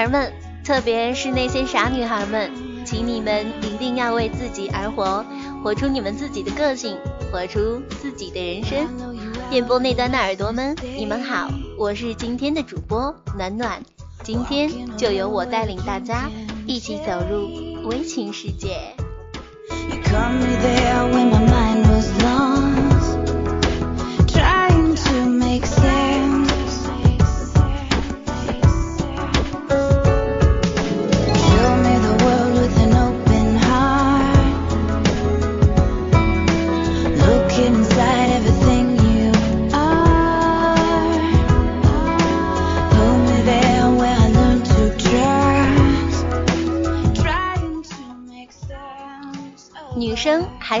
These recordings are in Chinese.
孩们，特别是那些傻女孩们，请你们一定要为自己而活，活出你们自己的个性，活出自己的人生。电波那端的耳朵们，你们好，我是今天的主播暖暖，今天就由我带领大家一起走入微情世界。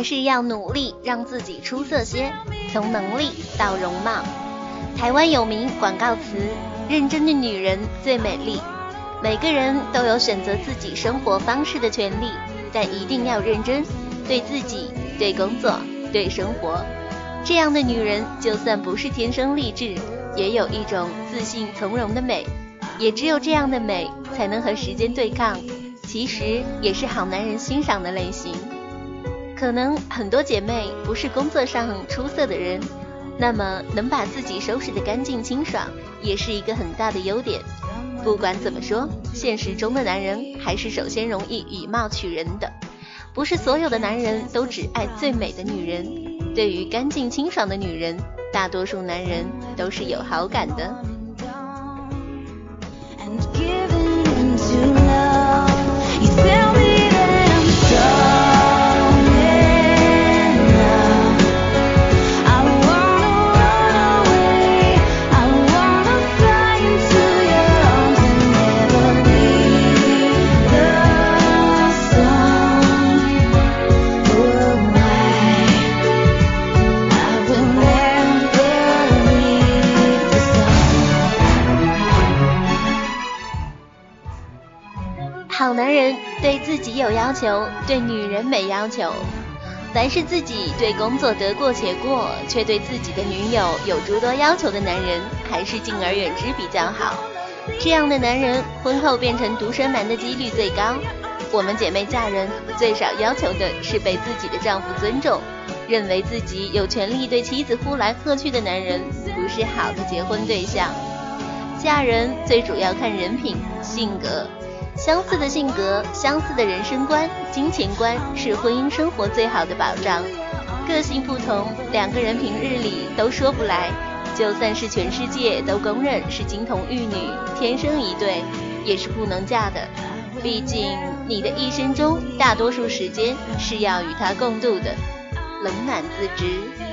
还是要努力让自己出色些，从能力到容貌。台湾有名广告词：“认真的女人最美丽。”每个人都有选择自己生活方式的权利，但一定要认真，对自己、对工作、对生活。这样的女人，就算不是天生丽质，也有一种自信从容的美。也只有这样的美，才能和时间对抗。其实也是好男人欣赏的类型。可能很多姐妹不是工作上出色的人，那么能把自己收拾得干净清爽，也是一个很大的优点。不管怎么说，现实中的男人还是首先容易以貌取人的，不是所有的男人都只爱最美的女人。对于干净清爽的女人，大多数男人都是有好感的。有要求，对女人没要求。凡是自己对工作得过且过，却对自己的女友有诸多要求的男人，还是敬而远之比较好。这样的男人婚后变成独生男的几率最高。我们姐妹嫁人最少要求的是被自己的丈夫尊重，认为自己有权利对妻子呼来喝去的男人，不是好的结婚对象。嫁人最主要看人品、性格。相似的性格，相似的人生观、金钱观是婚姻生活最好的保障。个性不同，两个人平日里都说不来，就算是全世界都公认是金童玉女，天生一对，也是不能嫁的。毕竟你的一生中，大多数时间是要与他共度的，冷暖自知。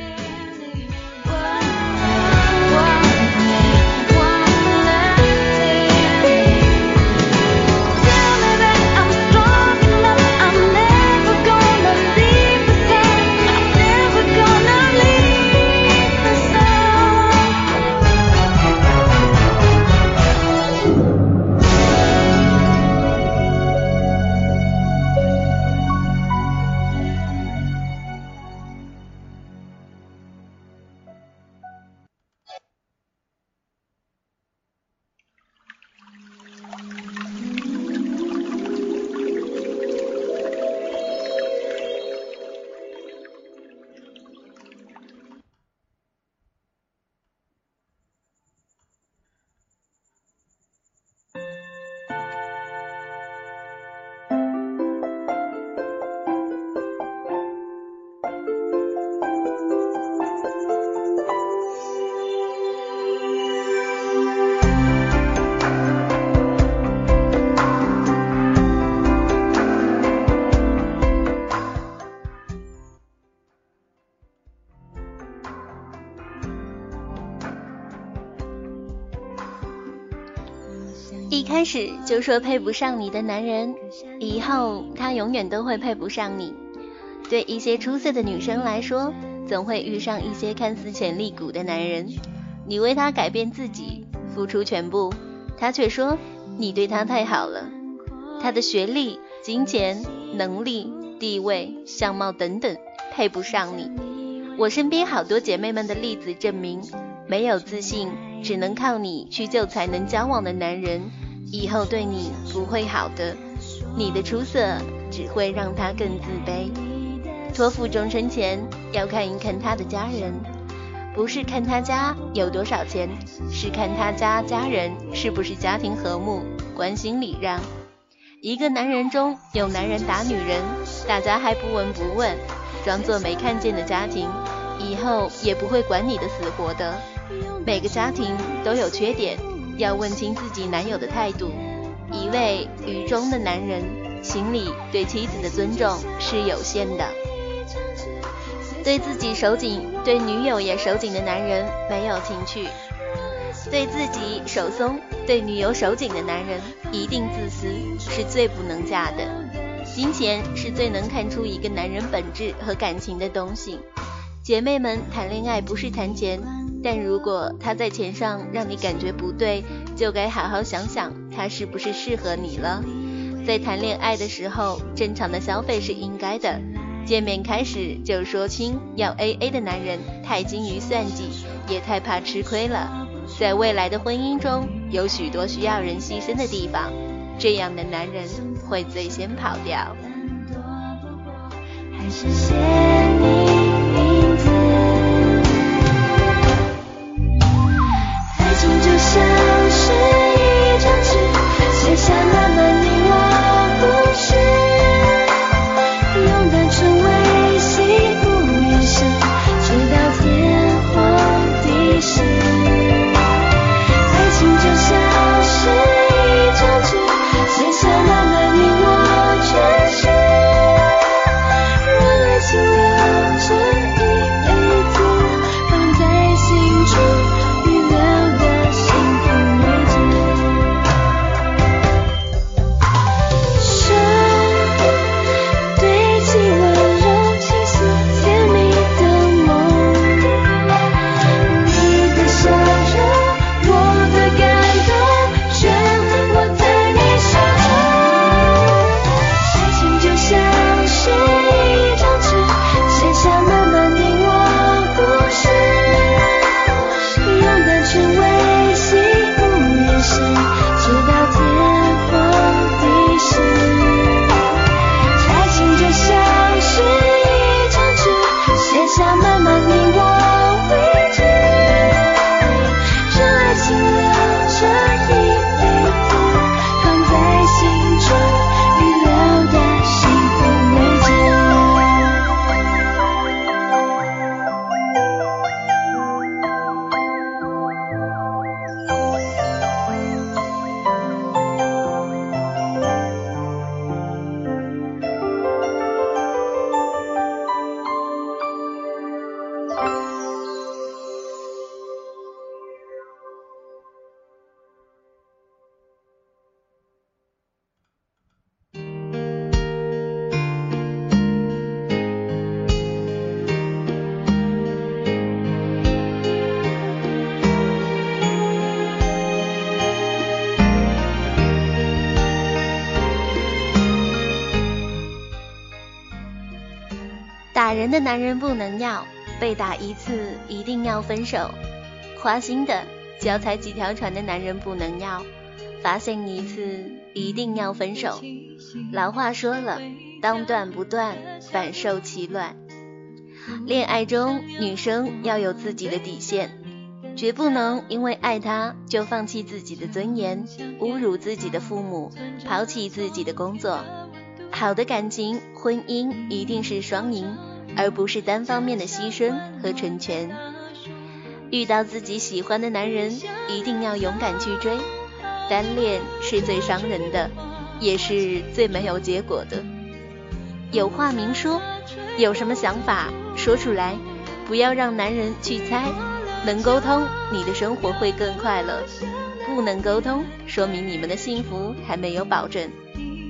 始就说配不上你的男人，以后他永远都会配不上你。对一些出色的女生来说，总会遇上一些看似潜力股的男人，你为他改变自己，付出全部，他却说你对他太好了。他的学历、金钱、能力、地位、相貌等等，配不上你。我身边好多姐妹们的例子证明，没有自信，只能靠你去救才能交往的男人，以后对你不会好的。你的出色只会让他更自卑。托付终身前，要看一看他的家人，不是看他家有多少钱，是看他家家人是不是家庭和睦、关心礼让。一个男人中有男人打女人，大家还不闻不问，装作没看见的家庭，以后也不会管你的死活的。每个家庭都有缺点，要问清自己男友的态度。一位愚忠的男人，心里对妻子的尊重是有限的。对自己手紧，对女友也手紧的男人没有情趣；对自己手松，对女友手紧的男人一定自私，是最不能嫁的。金钱是最能看出一个男人本质和感情的东西。姐妹们，谈恋爱不是谈钱，但如果他在钱上让你感觉不对，就该好好想想他是不是适合你了。在谈恋爱的时候，正常的消费是应该的。见面开始就说清要 A A 的男人太精于算计，也太怕吃亏了。在未来的婚姻中，有许多需要人牺牲的地方，这样的男人会最先跑掉。还是的男人不能要，被打一次一定要分手。花心的、脚踩几条船的男人不能要，发现一次一定要分手。老话说了，当断不断，反受其乱。恋爱中，女生要有自己的底线，绝不能因为爱他就放弃自己的尊严，侮辱自己的父母，抛弃自己的工作。好的感情、婚姻一定是双赢。而不是单方面的牺牲和成全。遇到自己喜欢的男人，一定要勇敢去追。单恋是最伤人的，也是最没有结果的。有话明说，有什么想法说出来，不要让男人去猜。能沟通，你的生活会更快乐。不能沟通，说明你们的幸福还没有保证。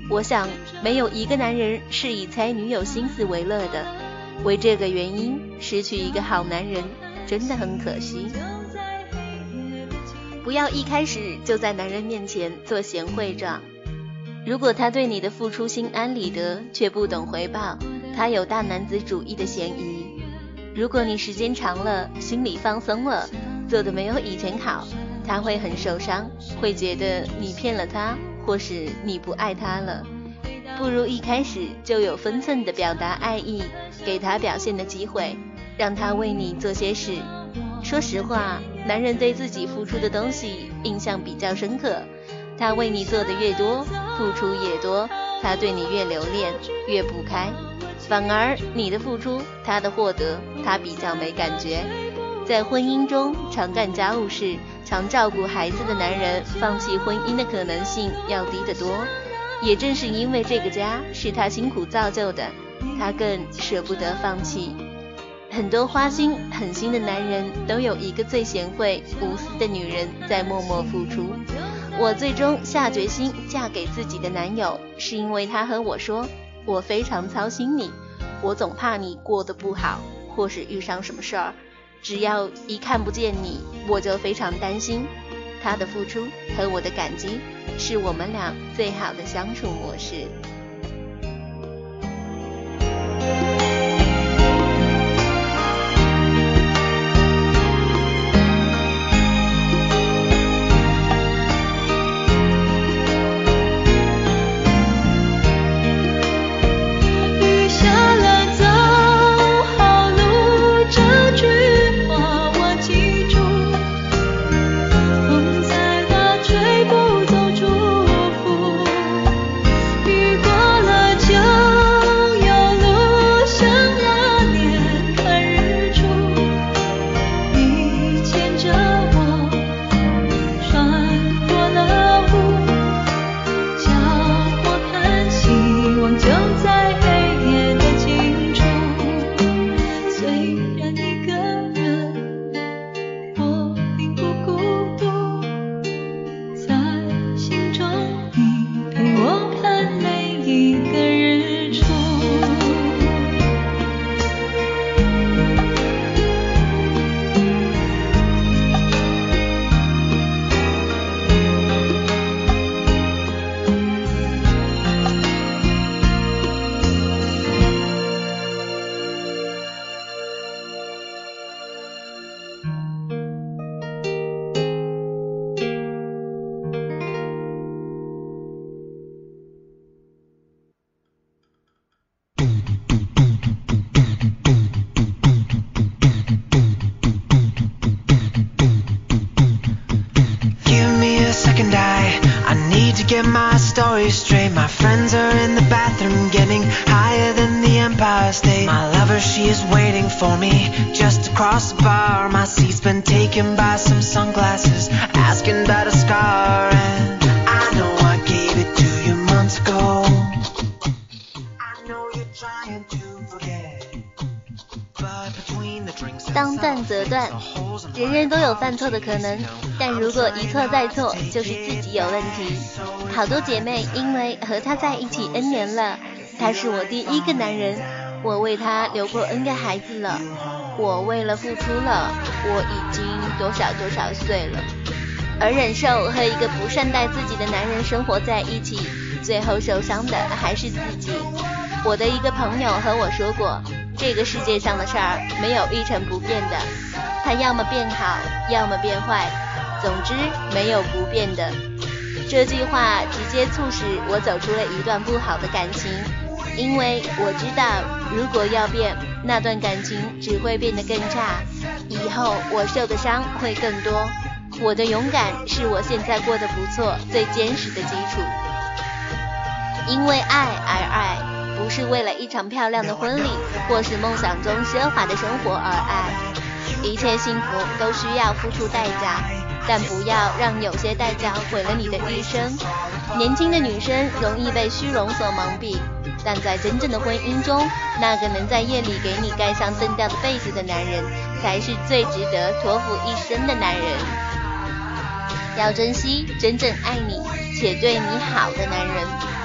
我想，没有一个男人是以猜女友心思为乐的。为这个原因，失去一个好男人真的很可惜。不要一开始就在男人面前做贤惠状。如果他对你的付出心安理得，却不懂回报，他有大男子主义的嫌疑。如果你时间长了，心里放松了，做的没有以前好，他会很受伤，会觉得你骗了他，或是你不爱他了。不如一开始就有分寸的表达爱意，给他表现的机会，让他为你做些事。说实话，男人对自己付出的东西印象比较深刻，他为你做的越多。付出越多，他对你越留恋，越不开；反而你的付出，他的获得，他比较没感觉。在婚姻中，常干家务事、常照顾孩子的男人，放弃婚姻的可能性要低得多。也正是因为这个家是他辛苦造就的，他更舍不得放弃。很多花心狠心的男人，都有一个最贤惠无私的女人在默默付出。我最终下决心嫁给自己的男友，是因为他和我说：“我非常操心你，我总怕你过得不好，或是遇上什么事儿。只要一看不见你，我就非常担心。”他的付出和我的感激，是我们俩最好的相处模式。可能，但如果一错再错，就是自己有问题。好多姐妹因为和他在一起 N 年了，他是我第一个男人，我为他留过 N 个孩子了，我为了付出了，我已经多少多少岁了，而忍受和一个不善待自己的男人生活在一起，最后受伤的还是自己。我的一个朋友和我说过。这个世界上的事儿没有一成不变的，它要么变好，要么变坏，总之没有不变的。这句话直接促使我走出了一段不好的感情，因为我知道，如果要变，那段感情只会变得更差，以后我受的伤会更多。我的勇敢是我现在过得不错最坚实的基础，因为爱而爱。不是为了一场漂亮的婚礼，或是梦想中奢华的生活而爱。一切幸福都需要付出代价，但不要让有些代价毁了你的一生。年轻的女生容易被虚荣所蒙蔽，但在真正的婚姻中，那个能在夜里给你盖上蹬掉的被子的男人，才是最值得托付一生的男人。要珍惜真正爱你且对你好的男人。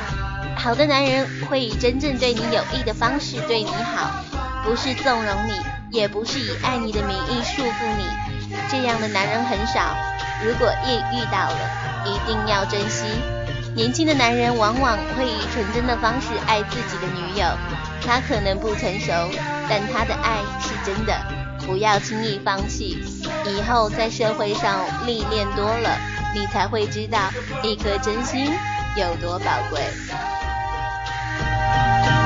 好的男人会以真正对你有益的方式对你好，不是纵容你，也不是以爱你的名义束缚你。这样的男人很少，如果也遇到了，一定要珍惜。年轻的男人往往会以纯真的方式爱自己的女友，他可能不成熟，但他的爱是真的。不要轻易放弃，以后在社会上历练多了，你才会知道一颗真心有多宝贵。Música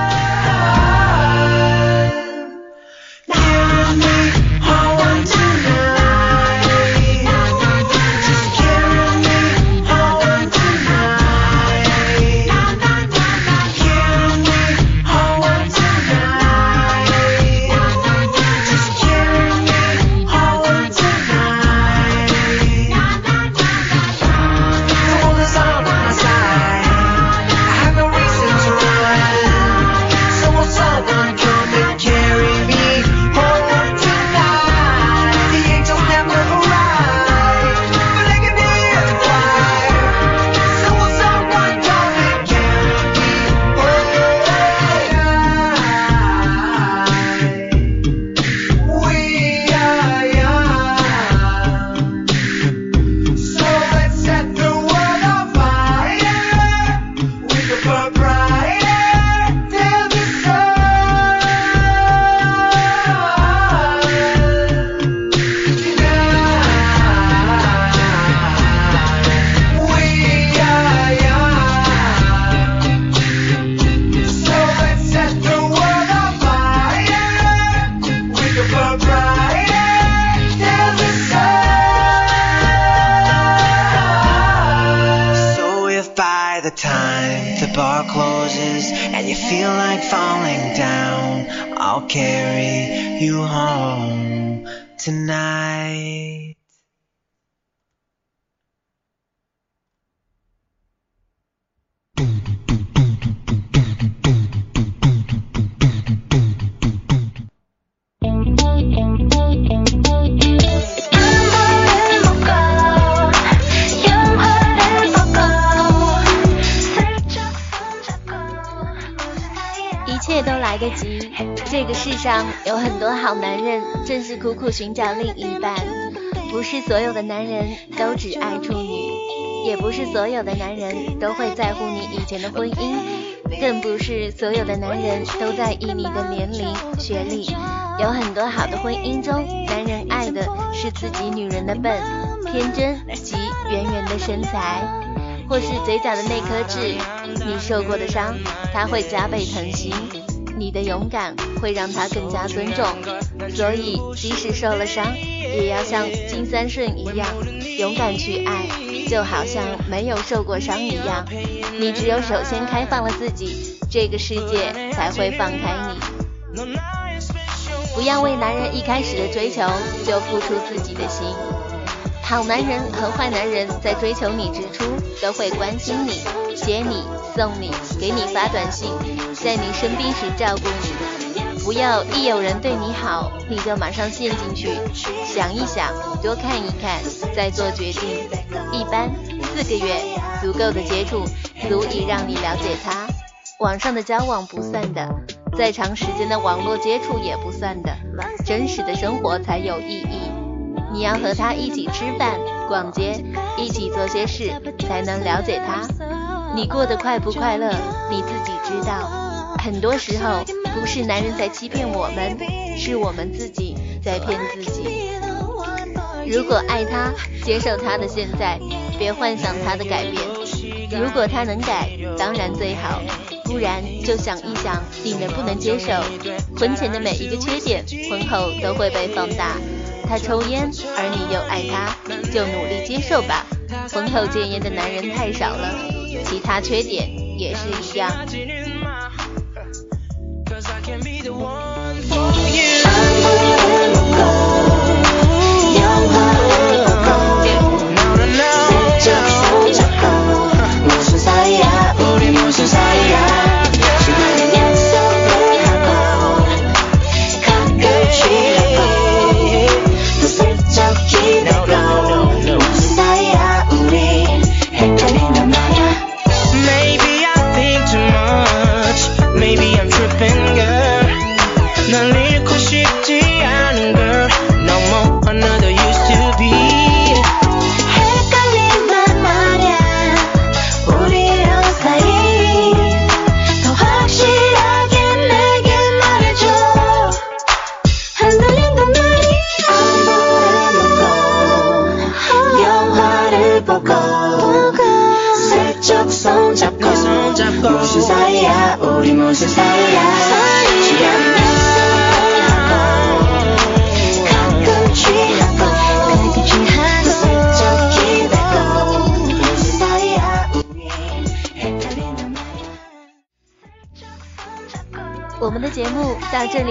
这个世上有很多好男人，正是苦苦寻找另一半。不是所有的男人都只爱处女，也不是所有的男人都会在乎你以前的婚姻，更不是所有的男人都在意你的年龄、学历。有很多好的婚姻中，男人爱的是自己女人的笨、天真及圆圆的身材，或是嘴角的那颗痣。你受过的伤，他会加倍疼惜。你的勇敢会让他更加尊重，所以即使受了伤，也要像金三顺一样勇敢去爱，就好像没有受过伤一样。你只有首先开放了自己，这个世界才会放开你。不要为男人一开始的追求就付出自己的心。好男人和坏男人在追求你之初，都会关心你、接你、送你、给你发短信，在你生病时照顾你。不要一有人对你好，你就马上陷进去。想一想，多看一看，再做决定。一般四个月足够的接触，足以让你了解他。网上的交往不算的，再长时间的网络接触也不算的，真实的生活才有意义。你要和他一起吃饭、逛街，一起做些事，才能了解他。你过得快不快乐，你自己知道。很多时候不是男人在欺骗我们，是我们自己在骗自己。如果爱他，接受他的现在，别幻想他的改变。如果他能改，当然最好；不然就想一想，你能不能接受婚前的每一个缺点，婚后都会被放大。他抽烟，而你又爱他，就努力接受吧。婚后戒烟的男人太少了，其他缺点也是一样。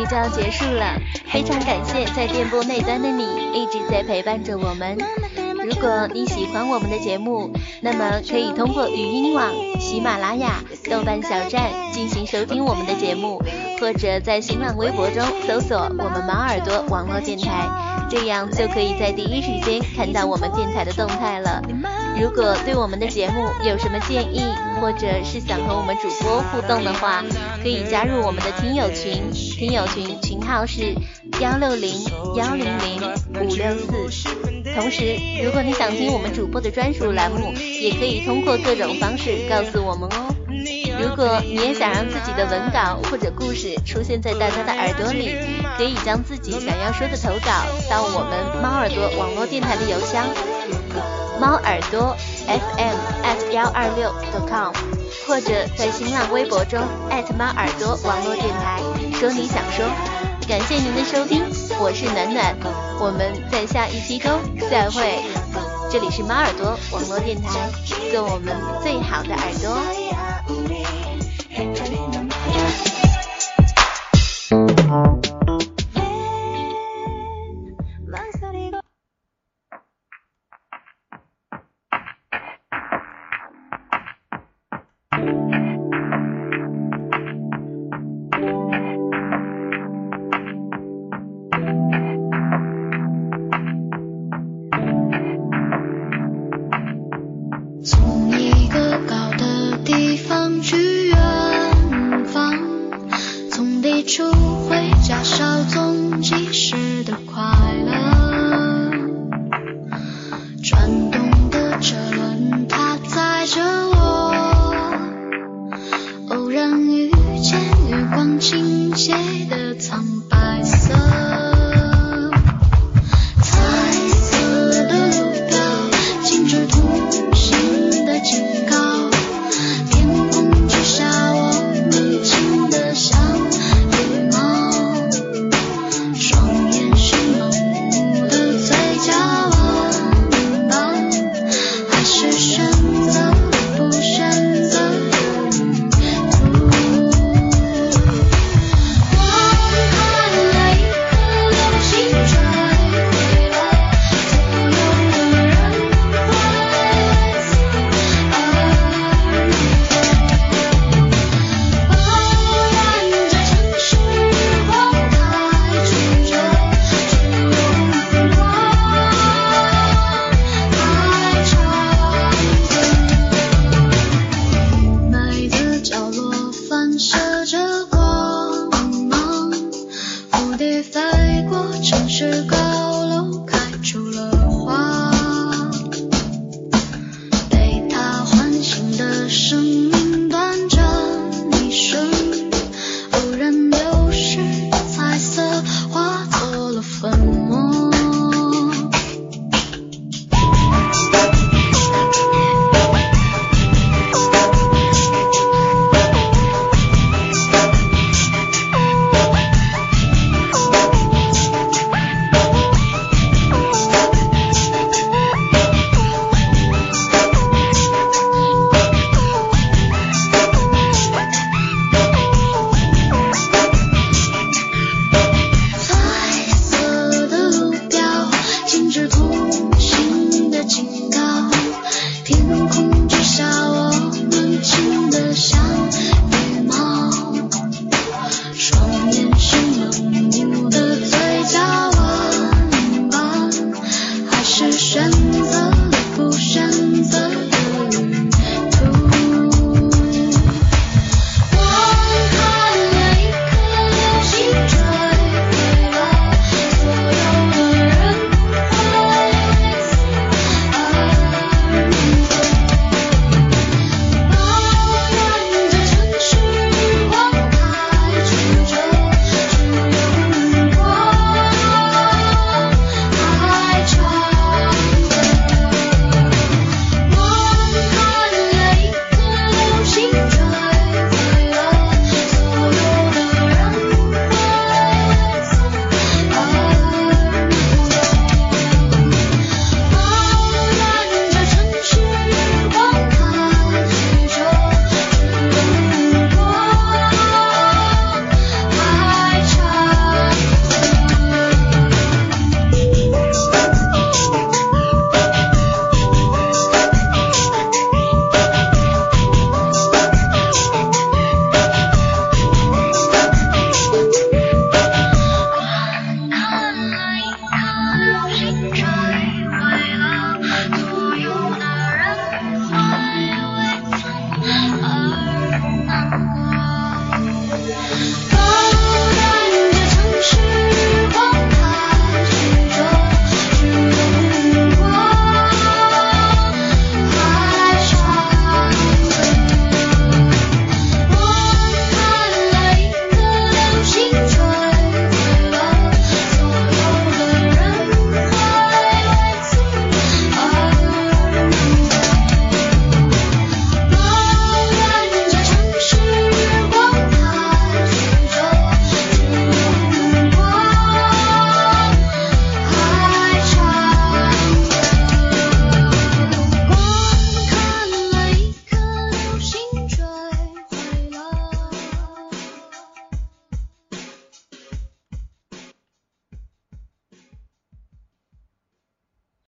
就要结束了，非常感谢在电波那端的你一直在陪伴着我们。如果你喜欢我们的节目，那么可以通过语音网、喜马拉雅、豆瓣小站进行收听我们的节目，或者在新浪微博中搜索我们猫耳朵网络电台，这样就可以在第一时间看到我们电台的动态了。如果对我们的节目有什么建议，或者是想和我们主播互动的话，可以加入我们的听友群，听友群群号是幺六零幺零零五六四。同时，如果你想听我们主播的专属栏目，也可以通过各种方式告诉我们哦。如果你也想让自己的文稿或者故事出现在大家的耳朵里，可以将自己想要说的投稿到我们猫耳朵网络电台的邮箱。猫耳朵 FM at 幺二六 .com，或者在新浪微博中猫耳朵网络电台说你想说。感谢您的收听，我是暖暖，我们在下一期中再会。这里是猫耳朵网络电台，做我们最好的耳朵。当遇见月光，倾斜的苍白。